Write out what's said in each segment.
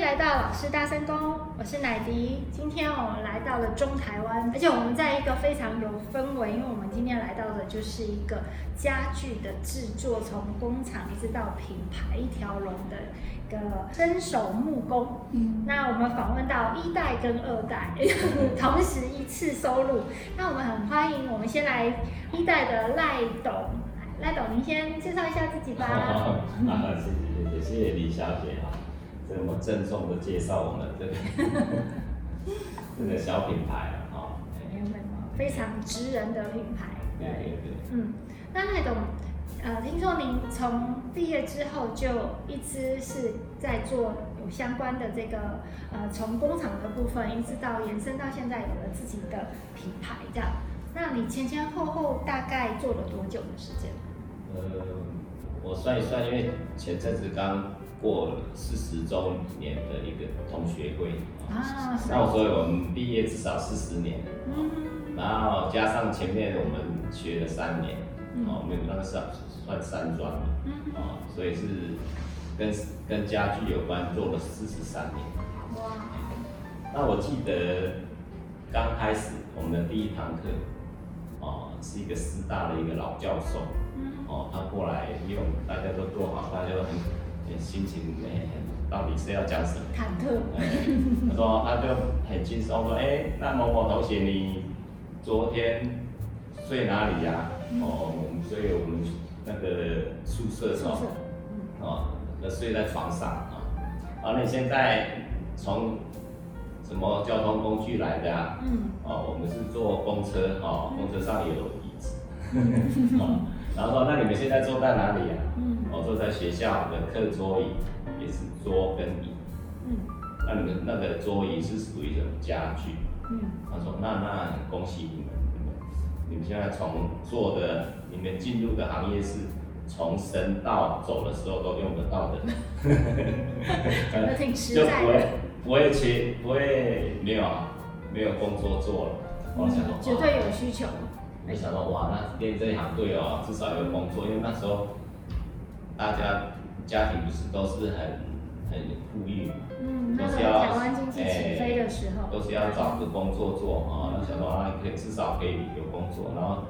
来到老师大声公，我是乃迪。今天我们来到了中台湾，而且我们在一个非常有氛围，因为我们今天来到的就是一个家具的制作，从工厂一直到品牌一条龙的一个伸手木工。嗯，那我们访问到一代跟二代，同时一次收录。那我们很欢迎，我们先来一代的赖董，赖董您先介绍一下自己吧。好，好，好，谢谢谢谢谢谢李小姐啊。这么郑重的介绍我们这个 这个小品牌啊，哈，非常直人的品牌。对对对。嗯，那赖董，呃，听说您从毕业之后就一直是在做有相关的这个呃，从工厂的部分一直到延伸到现在有了自己的品牌这样。那你前前后后大概做了多久的时间？呃，我算一算，因为前阵子刚。过了四十周年的一个同学会啊，那所以我们毕业至少四十年，嗯，然后加上前面我们学了三年，哦，没有那个算算三专嘛，哦，所以是跟跟家具有关，做了四十三年。哇，那我记得刚开始我们的第一堂课，哦，是一个师大的一个老教授，哦，他过来用，大家都做好，大家都很。心情很，到底是要讲什么？忐忑。他说，他就很轻松说，哎、欸，那某某同学，你昨天睡哪里呀、哦，所以我们那个宿舍是吧？哦，那睡在床上啊。啊，你现在从什么交通工具来的啊？嗯。哦，我们是坐公车，哦，公车上也有椅子。哦，然后说，那你们现在坐在哪里呀、啊？我坐在学校的课桌椅，也是桌跟椅。嗯。那你们那个桌椅是属于什么家具？嗯。他说：“那那恭喜你们，你们你们现在从做的，你们进入的行业是从生到走的时候都用得到的。”讲的挺实在的。就不会不会切不会没有啊没有工作做了。我想说，绝对有需求。没想到哇，那练这一行对哦，至少有工作，因为那时候。大家家庭不是都是很很富裕嘛，嗯，都是要台湾经济起飞的时候，都是要找个工作做啊。那想到啊，可以至少可以有工作，然后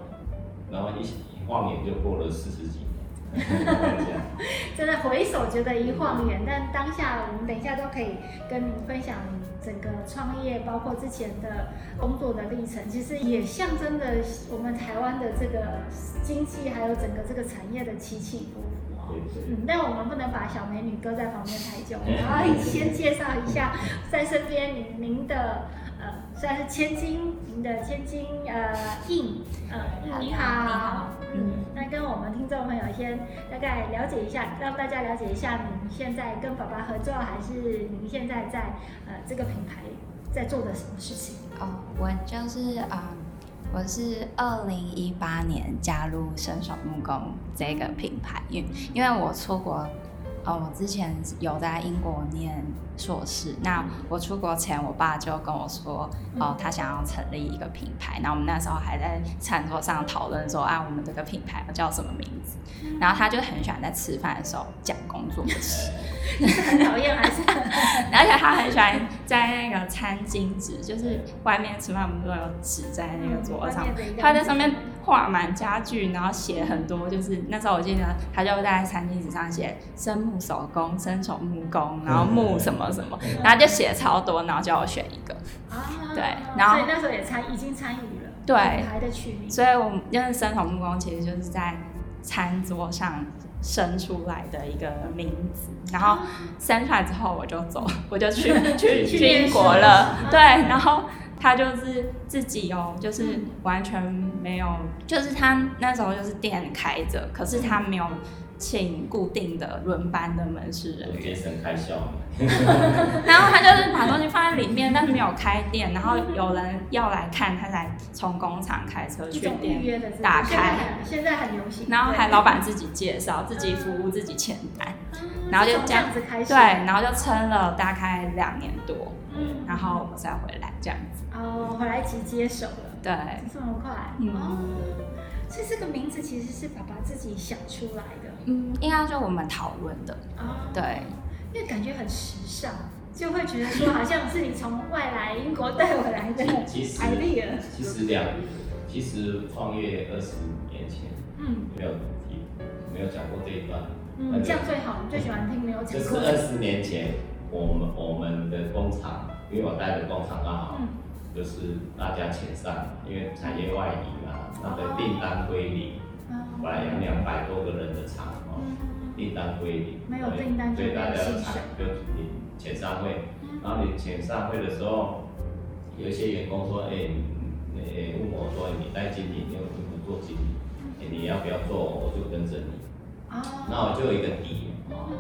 然后一一晃眼就过了四十几年，真的回首觉得一晃眼，但当下我们等一下都可以跟您分享整个创业，包括之前的工作的历程，其实也象征着我们台湾的这个经济还有整个这个产业的起起伏伏。嗯，但我们不能把小美女搁在旁边太久，然后先介绍一下在身边您您的呃，算是千金，您的千金呃印呃，你好，你好，嗯，那跟我们听众朋友先大概了解一下，让大家了解一下您现在跟爸爸合作，还是您现在在呃这个品牌在做的什么事情？哦，我就是啊。呃我是二零一八年加入伸手木工这个品牌，因因为我出国，哦，我之前有在英国念硕士，那我出国前，我爸就跟我说，哦，他想要成立一个品牌，那我们那时候还在餐桌上讨论说，啊，我们这个品牌要叫什么名字，然后他就很喜欢在吃饭的时候讲工作的事。很讨厌还是？而且他很喜欢在那个餐巾纸，就是外面吃饭我们都有纸在那个桌上，他在上面画满家具，然后写很多，就是那时候我记得他就在餐巾纸上写生木手工、生手木工，然后木什么什么，然后就写超多，然后叫我选一个。啊对，然后所以那时候也参已经参与了。对，还在取名所以我们因为生手木工其实就是在餐桌上。生出来的一个名字，然后生出来之后我就走，我就去 去去英国了。对，然后他就是自己哦，就是完全没有，就是他那时候就是店开着，可是他没有。请固定的轮班的门市人员，节省开销。然后他就是把东西放在里面，但是没有开店。然后有人要来看，他才从工厂开车去店打开。现在很流行。然后还老板自己介绍，自己服务，自己签单。然后就这样子开始。对，然后就撑了大概两年多。嗯。然后我们再回来这样子。哦，回来即接手了。对。这么快。嗯。所以这个名字其实是爸爸自己想出来的。嗯，应该就我们讨论的。哦，对，因为感觉很时尚，就会觉得说好像是你从外来英国带回来的 idea。其实，其实两，其实创业二十年前，嗯，没有提，没有讲过这一段。嗯，这样最好，你最喜欢听没有讲过。就是二十年前，我们我们的工厂，因为我带的工厂刚好。嗯。就是大家遣散，因为产业外移嘛，那个订单归零，本来有两百多个人的厂哦，订单归零，没有订单就所以大家采就你遣散会，然后你遣散会的时候，有一些员工说，哎，哎问我说，你带经理，你又不做经理，你要不要做，我就跟着你，那我就有一个底哦，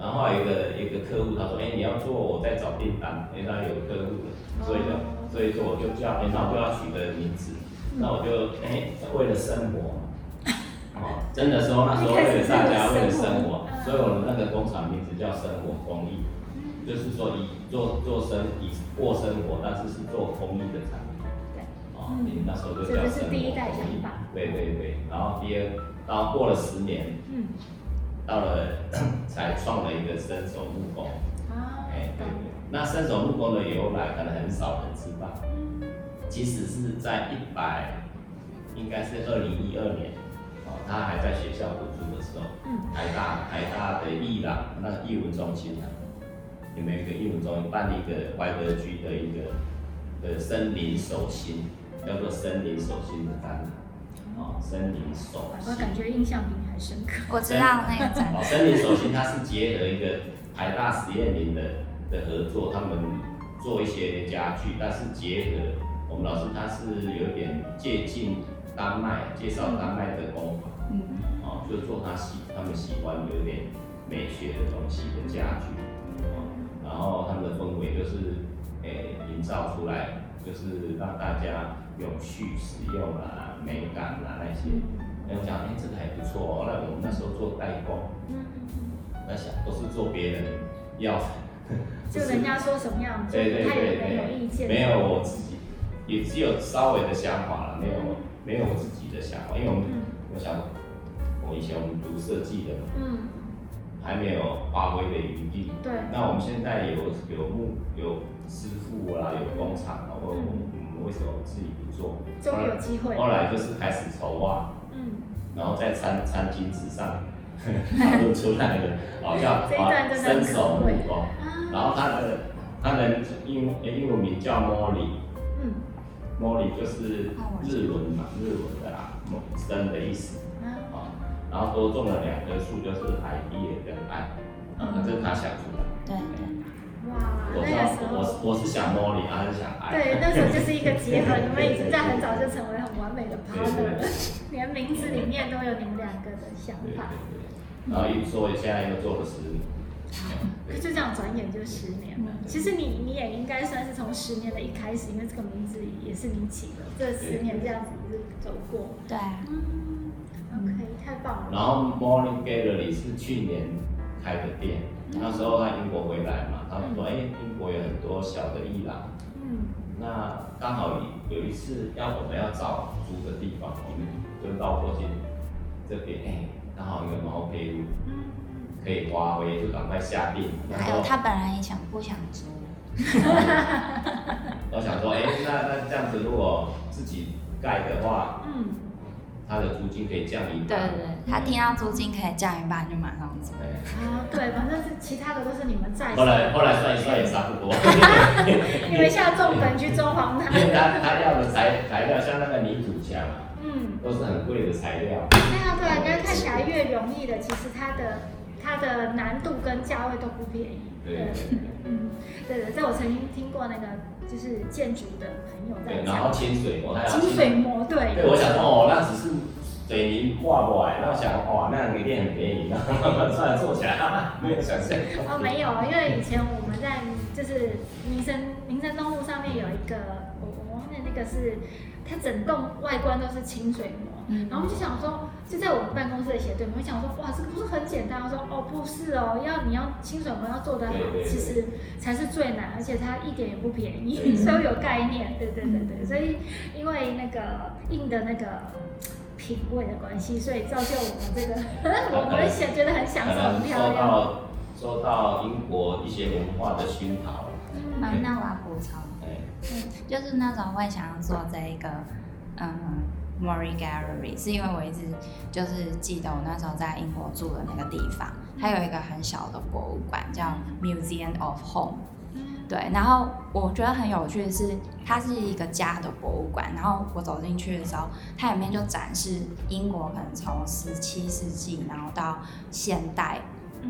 然后有一个一个客户他说，哎，你要做，我在找订单，因为，他有客户了，所以就。所以说我就叫，平常就要取个名字，那我就哎，为了生活，哦，真的时候那时候为了大家，为了生活，所以我们那个工厂名字叫生活工艺，就是说以做做生以过生活，但是是做工艺的产品，对，哦，你那时候就叫生活公益，对对对，然后第二，然后过了十年，嗯，到了才创了一个伸手木工，啊，哎对对。那伸手木工的由来，可能很少人知道。即使是在一百，应该是二零一二年，哦，他还在学校读书的时候，嗯台大台大的艺廊那个艺文中心啊，有没有一个艺文中心办了一个怀德居的一个的森林手心，叫做森林手心的展览，哦，森林手心。我感觉印象比你还深刻。我知道那个展。哦，森林手心它是结合一个台大实验林的。的合作，他们做一些家具，但是结合我们老师他是有点接近丹麦，介绍丹麦的工法，嗯，哦，就做他喜他们喜欢有点美学的东西的家具，哦，然后他们的氛围就是诶营造出来，就是让大家永续使用啊，美感啊那些，然后讲哎这个还不错哦，那我们那时候做代工，嗯，那想都是做别人要。就人家说什么样，对对对，他也没有意见。没有我自己，也只有稍微的想法了，没有没有我自己的想法，因为我们我想，我以前我们读设计的，嗯，还没有发挥的余地。对。那我们现在有有木有师傅啊，有工厂啊，我我们为什么自己不做？终于有机会。后来就是开始筹划，嗯，然后在餐餐巾纸上 讨论出来的，好像啊伸手木工。然后他的他的英英文名叫 Molly，嗯，Molly 就是日文嘛，日文的啦，生的意思，啊，然后多种了两棵树，就是 idea 跟爱，啊，这是他想出来。对我我是想 Molly，他是想爱。对，那时候就是一个结合，你们已经在很早就成为很完美的 partner 了，连名字里面都有你们两个的想法。对对对。然后一做，现在又做了十年。就这样转眼就十年了。其实你你也应该算是从十年的一开始，因为这个名字也是你起的。这十年这样子是走过。对。嗯。OK，太棒了。然后 Morning Gallery 是去年开的店，那时候他英国回来嘛，他们说，哎，英国有很多小的艺廊。嗯。那刚好有一次要我们要找租的地方，我们就到过去这边，哎，刚好有毛坯屋。嗯。可以发挥，就赶快下定。还有他本来也想不想租？我想说，哎、欸，那那这样子，如果自己盖的话，嗯，他的租金可以降一半。对对对，他听到租金可以降一半，就马上租。啊，对，反正是其他的都是你们在。后来 后来算一算也差不多。你们下重本去装潢他。因为他他要的材材料像那个泥土墙，嗯，都是很贵的材料。对啊对啊，人家看起来越容易的，其实它的。它的难度跟价位都不便宜。对，嗯，对的，在我曾经听过那个就是建筑的朋友在讲。然后清水模，清水模，对。对，我想说哦，那只是水泥画过来，那我想哇，那一定很便宜，然后慢慢算做起来，没有想象。哦，没有，因为以前我们在就是民生民生东路上面有一个，我我忘记那个是，它整栋外观都是清水模。然后我们就想说，就在我们办公室的斜对面，我们想说，哇，这个不是很简单？我说，哦，不是哦，要你要清水模要做得好，其实才是最难，而且它一点也不便宜，所以有概念，对对对对。所以因为那个印的那个品味的关系，所以造就我们这个，我们也想觉得很享受，很漂亮。受到受到英国一些文化的熏陶。嗯，那我要补充，嗯，就是那时候会想要做这一个，嗯，Murray Gallery，是因为我一直就是记得我那时候在英国住的那个地方，它有一个很小的博物馆叫 Museum of Home。对，然后我觉得很有趣的是，它是一个家的博物馆。然后我走进去的时候，它里面就展示英国可能从十七世纪，然后到现代，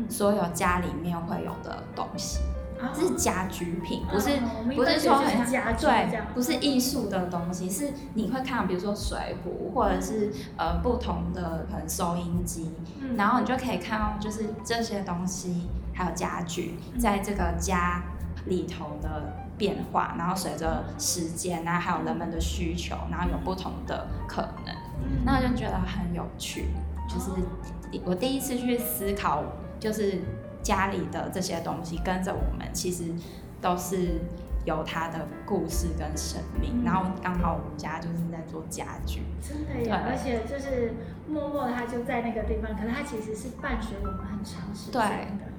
所有家里面会有的东西，这是家居品，不是不是说很家对，不是艺术的东西，是你会看到，比如说水壶，或者是呃不同的可能收音机，然后你就可以看到，就是这些东西还有家具，在这个家。里头的变化，然后随着时间啊，还有人们的需求，然后有不同的可能，那我就觉得很有趣。就是我第一次去思考，就是家里的这些东西跟着我们，其实都是有它的故事跟生命。然后刚好我们家就是在做家具，真的呀，而且就是默默的，它就在那个地方，可能它其实是伴随我们很长时间的。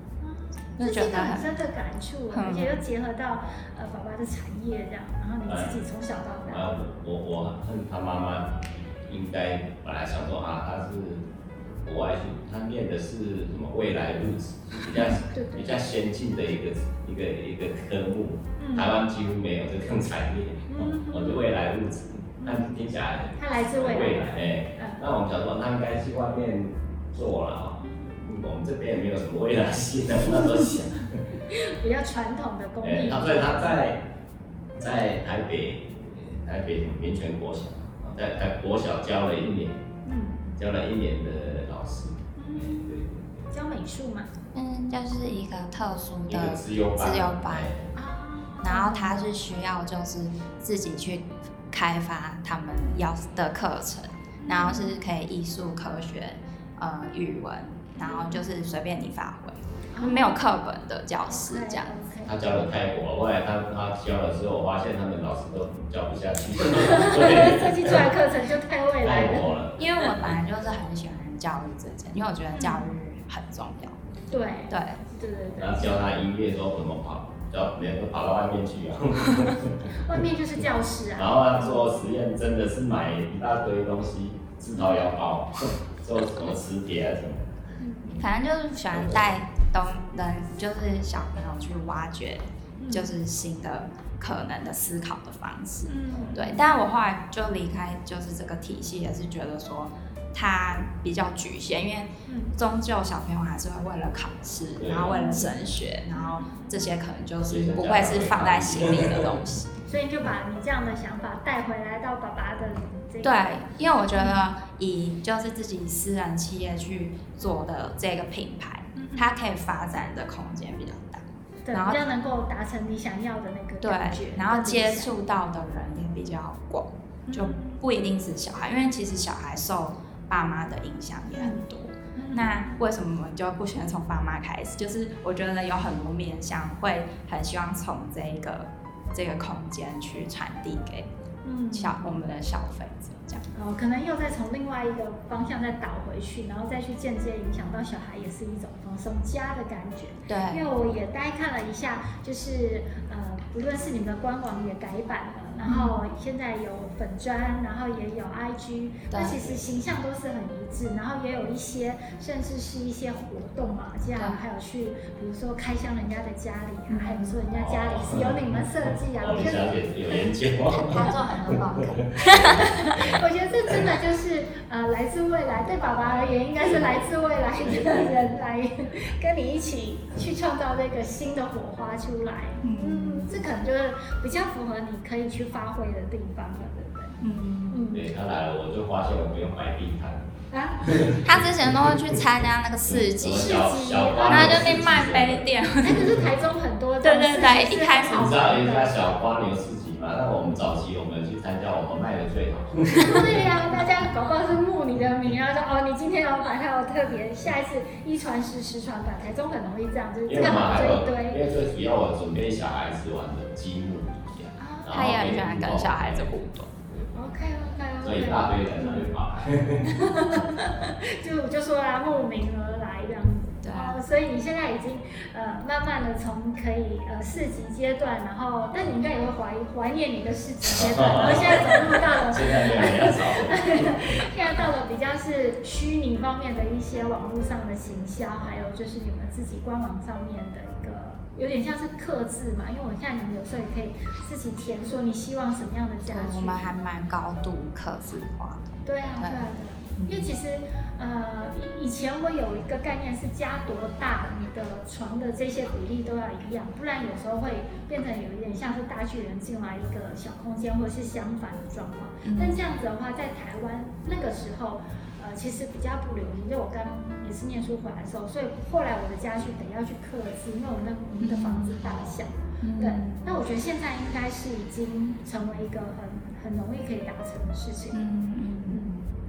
这是一个很深的感触，而且又结合到呃爸爸的产业这样，然后你自己从小到大。啊，我我和他妈妈应该本来想说啊，他是国外去，他念的是什么未来物质，比较比较先进的一个一个一个科目，台湾几乎没有这种产业。我的未来物质，那听起来他来自未来，未来哎，那我们想说他应该去外面做了。我们这边也没有什么未来性的，那时候想比较传统的工艺。他所以他在在台北台北民权国小，在在国小教了一年，嗯，教了一年的老师，嗯，对，教美术嘛，嗯，就是一个特殊的自由班，自由班，然后他是需要就是自己去开发他们要的课程，然后是可以艺术、科学、呃，语文。然后就是随便你发挥，没有课本的教室这样子。他教的太火了，后来他他教了之后，我发现他们老师都教不下去。所以设计出来课程就太未来了。因为我本来就是很喜欢教育这件，因为我觉得教育很重要。对对对对对。然后教他音乐说怎么跑，教每个跑到外面去啊。外面就是教室啊。然后他做实验真的是买一大堆东西，自掏腰包，做什么磁铁啊什么。反正就是喜欢带东人，就是小朋友去挖掘，就是新的可能的思考的方式。嗯，对。但我后来就离开，就是这个体系，也是觉得说它比较局限，因为终究小朋友还是会为了考试，然后为了升学，然后这些可能就是不会是放在心里的东西。所以就把你这样的想法带回来到爸爸的。对，因为我觉得以就是自己私人企业去做的这个品牌，它可以发展的空间比较大，对，然后比较能够达成你想要的那个感觉，对，然后接触到的人也比较广，就不一定是小孩，因为其实小孩受爸妈的影响也很多。那为什么我们就不喜欢从爸妈开始？就是我觉得有很多面向会很希望从这个这个空间去传递给。嗯，小我们的消费者这样，哦，可能又再从另外一个方向再倒回去，然后再去间接影响到小孩，也是一种放松家的感觉。对，因为我也大概看了一下，就是呃，不论是你们的官网也改版了。然后现在有粉砖，然后也有 IG，那其实形象都是很一致，然后也有一些甚至是一些活动嘛，这样还有去，比如说开箱人家的家里啊，还有说人家家里是由你们设计啊，我觉得有研究，他做很多。我觉得这真的就是呃来自未来，对爸爸而言应该是来自未来的人来跟你一起去创造那个新的火花出来。嗯，这可能就是比较符合你可以去。发挥的地方了，对不对？嗯嗯。对，他来了，我就发现我没有买地摊。啊？他之前都会去参加那个市集，市集，然后就去卖杯垫。那可是台中很多。对对对，一开始。你知道一家小花牛市集嘛？那我们早期我们去参加，我们卖的最好。对呀，大家搞不好是慕你的名啊，说哦，你今天有摆摊有特别，下一次一传十，十传百，台中很容易这样，就是干嘛这一堆。因为最主要我准备小孩子玩的积木一样，哦。他也很喜欢跟小孩子互动。哦，OK OK OK。所以一大堆人 就会跑来。就就说啦，慕名而来这样子。所以你现在已经呃慢慢的从可以呃市级阶段，然后但你应该也会怀怀念你的市级阶段，然后现在走入到了 现在到了比较是虚拟方面的一些网络上的行销，还有就是你们自己官网上面的一个。有点像是克制嘛，因为我看你们有时候也可以自己填说你希望什么样的家具。我们还蛮高度克制化的。对啊，对啊，对啊。因为其实呃以以前我有一个概念是家多大，你的床的这些比例都要一样，不然有时候会变成有一点像是大巨人进来一个小空间，或者是相反的状况。嗯。但这样子的话，在台湾那个时候。呃其实比较不流行，就我刚也是念书回来的时候，所以后来我的家具得要去克制，因为我们的我们的房子大小，嗯、对。那我觉得现在应该是已经成为一个很很容易可以达成的事情。嗯。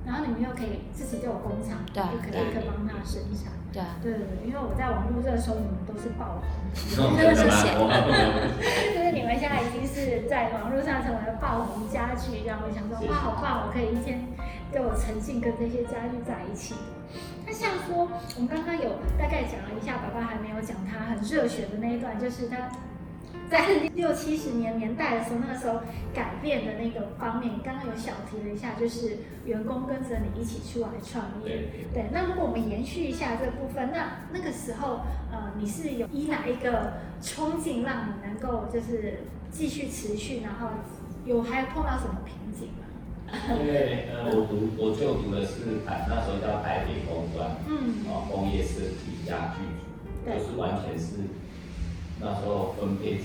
然后你们又可以自己就有工厂，就可以可以帮他生产。对对对，因为我在网络热搜，你们都是爆红，真的是显。就是你们现在已经是在网络上成为了爆红家具，让我想说哇，好棒，我可以一天。对我沉浸跟这些家具在一起。那像说，我们刚刚有大概讲了一下，爸爸还没有讲他很热血的那一段，就是他在六七十年年代的时候，那个时候改变的那个方面，刚刚有小提了一下，就是员工跟着你一起出来创业。对，对。那如果我们延续一下这部分，那那个时候，呃，你是有依哪一个冲劲让你能够就是继续持续，然后有还有碰到什么瓶颈？因为呃，我读我就读的是台那时候叫台北工专，嗯，哦，工业设计家具就是完全是那时候分配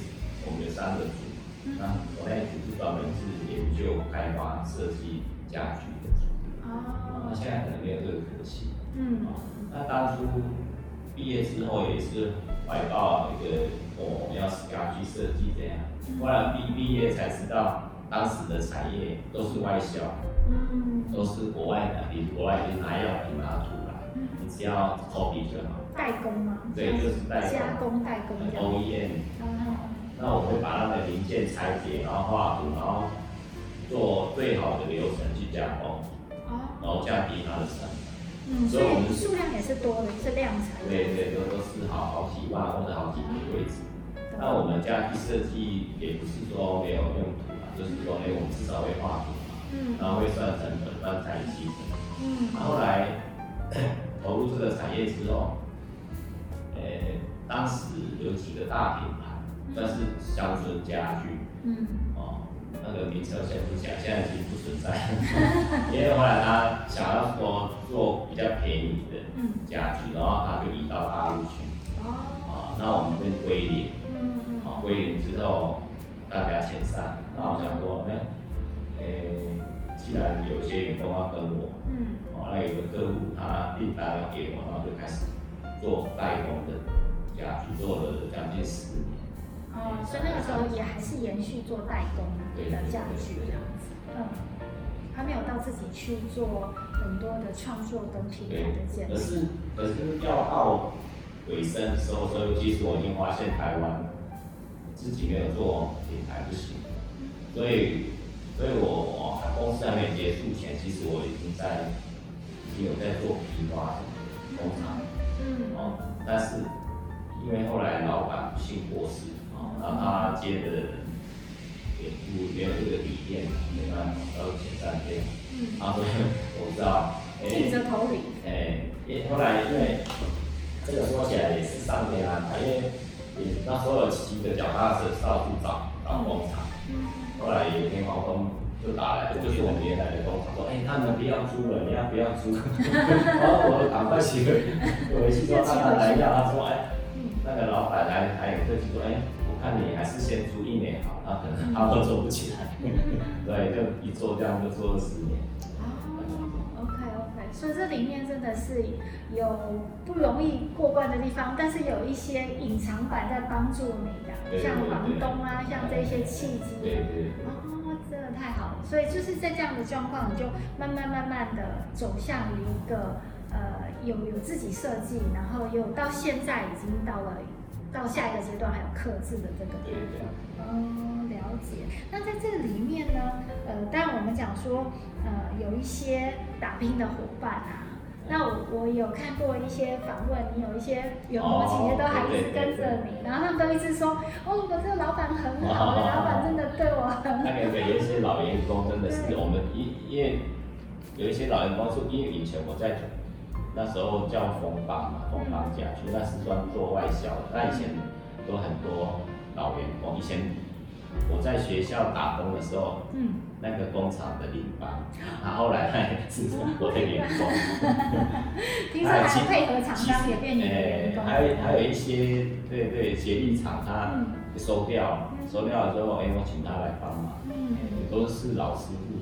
我们有三个组，嗯、那我那组是专门是研究开发设计家具的组，哦，那现在可能没有这个可惜，嗯，那当初毕业之后也是怀抱一个我们要是家具设计这样，后来毕毕业才知道。当时的产业都是外销，嗯，都是国外的，比如国外就拿样品拿图来，你只要 copy 就好。代工吗？对，就是代工。加工代工。OEM。那我会把它的零件拆解，然后画图，然后做最好的流程去加工，然后降低它的成本。嗯，所以我们数量也是多的，是量产。对对，都都是好好几万或者好几个位置。那我们家具设计也不是说没有用途。就是说，哎，我们至少会画图嘛，嗯，然后会算成本，算材积成，嗯，然后后来投入这个产业之后，呃，当时有几个大品牌，算是乡村家具，嗯，哦，那个名称先不讲，现在已经不存在，因为后来他想要说做比较便宜的家具，然后他就移到大陆去，哦，啊，那我们跟归零，嗯嗯，啊，归零之后。大家遣散，然后想说，哎，诶，既然有些员工要跟我，嗯，哦，那有个客户他订单要给我，然后就开始做代工的家具，做了将近十年。哦，所以那个时候也还是延续做代工的家具这样子，嗯，还没有到自己去做很多的创作跟品牌的建设。可是，可是要到尾声的时候，所以其实我已经发现台湾。自己没有做品牌不行，所以，所以我公司还没结束前，其实我已经在已经有在做批发工厂，嗯，哦，但是因为后来老板不幸过世，啊，然后他接的人也不没有这个理念，没办法，要解散这样，嗯，然后所以我知道，硬着头领，哎，也后来因为这个说起来也是上天安排，因为。那时候骑着脚踏车到处找找工厂，后来有一天房东就打来，就是我们原来的工厂，说，哎、欸，他们不要租了，你要不要租？然后我赶快骑回，回去说让他来要，他说，哎、欸，那个老板来还有客气说，哎、欸，我看你还是先租一年好，他可能他都做不起来，对，就一做这样就做了十年。所以这里面真的是有不容易过关的地方，但是有一些隐藏版在帮助你的，像房东啊，像这些契机，对对太好了。所以就是在这样的状况，你就慢慢慢慢的走向于一个呃有有自己设计，然后有到现在已经到了到下一个阶段，还有客制的这个，部分。嗯，了了解。那在这里面呢，呃，当然我们讲说，呃，有一些打拼的伙伴啊。那我我有看过一些访问，你有一些员工企业都还一直跟着你，然后他们都一直说，哦，我这个老板很好，老板真的对我很好。那个有一些老员工真的是我们因因为有一些老员工是因为以前我在那时候叫冯邦嘛，冯邦家具，那是专做外销的，那以前有很多老员工，以前。我在学校打工的时候，嗯，那个工厂的领班，他后来也是我的员工。听说还配合厂商也变员工。还有还有一些，对对，协力厂他收掉，收掉了之后，哎，我请他来帮忙，嗯，都是老师傅。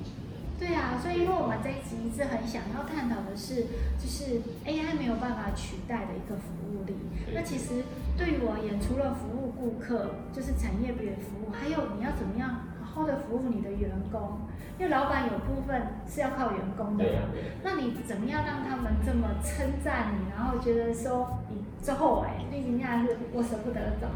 对啊，所以因为我们这一集一直很想要探讨的是，就是 AI 没有办法取代的一个服务力。那其实对于我而言，除了服务顾客，就是产业别服务，还有你要怎么样好好的服务你的员工，因为老板有部分是要靠员工的。那你怎么样让他们这么称赞你，然后觉得说你之后哎，毕竟还是我舍不得走。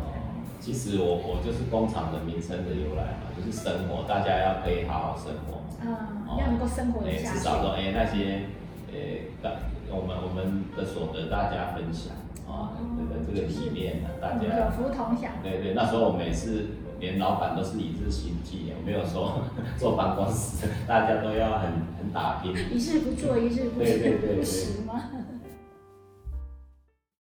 其实我我就是工厂的名称的由来嘛，就是生活，大家要可以好好生活。嗯，要能够生活下去。至少说哎那些呃，我们我们的所得大家分享。啊，对的，这个理念呢，大家有福同享。对对，那时候我每次连老板都是一日行计，没有说坐办公室，大家都要很很打拼。一日不做，一日不食，不食吗？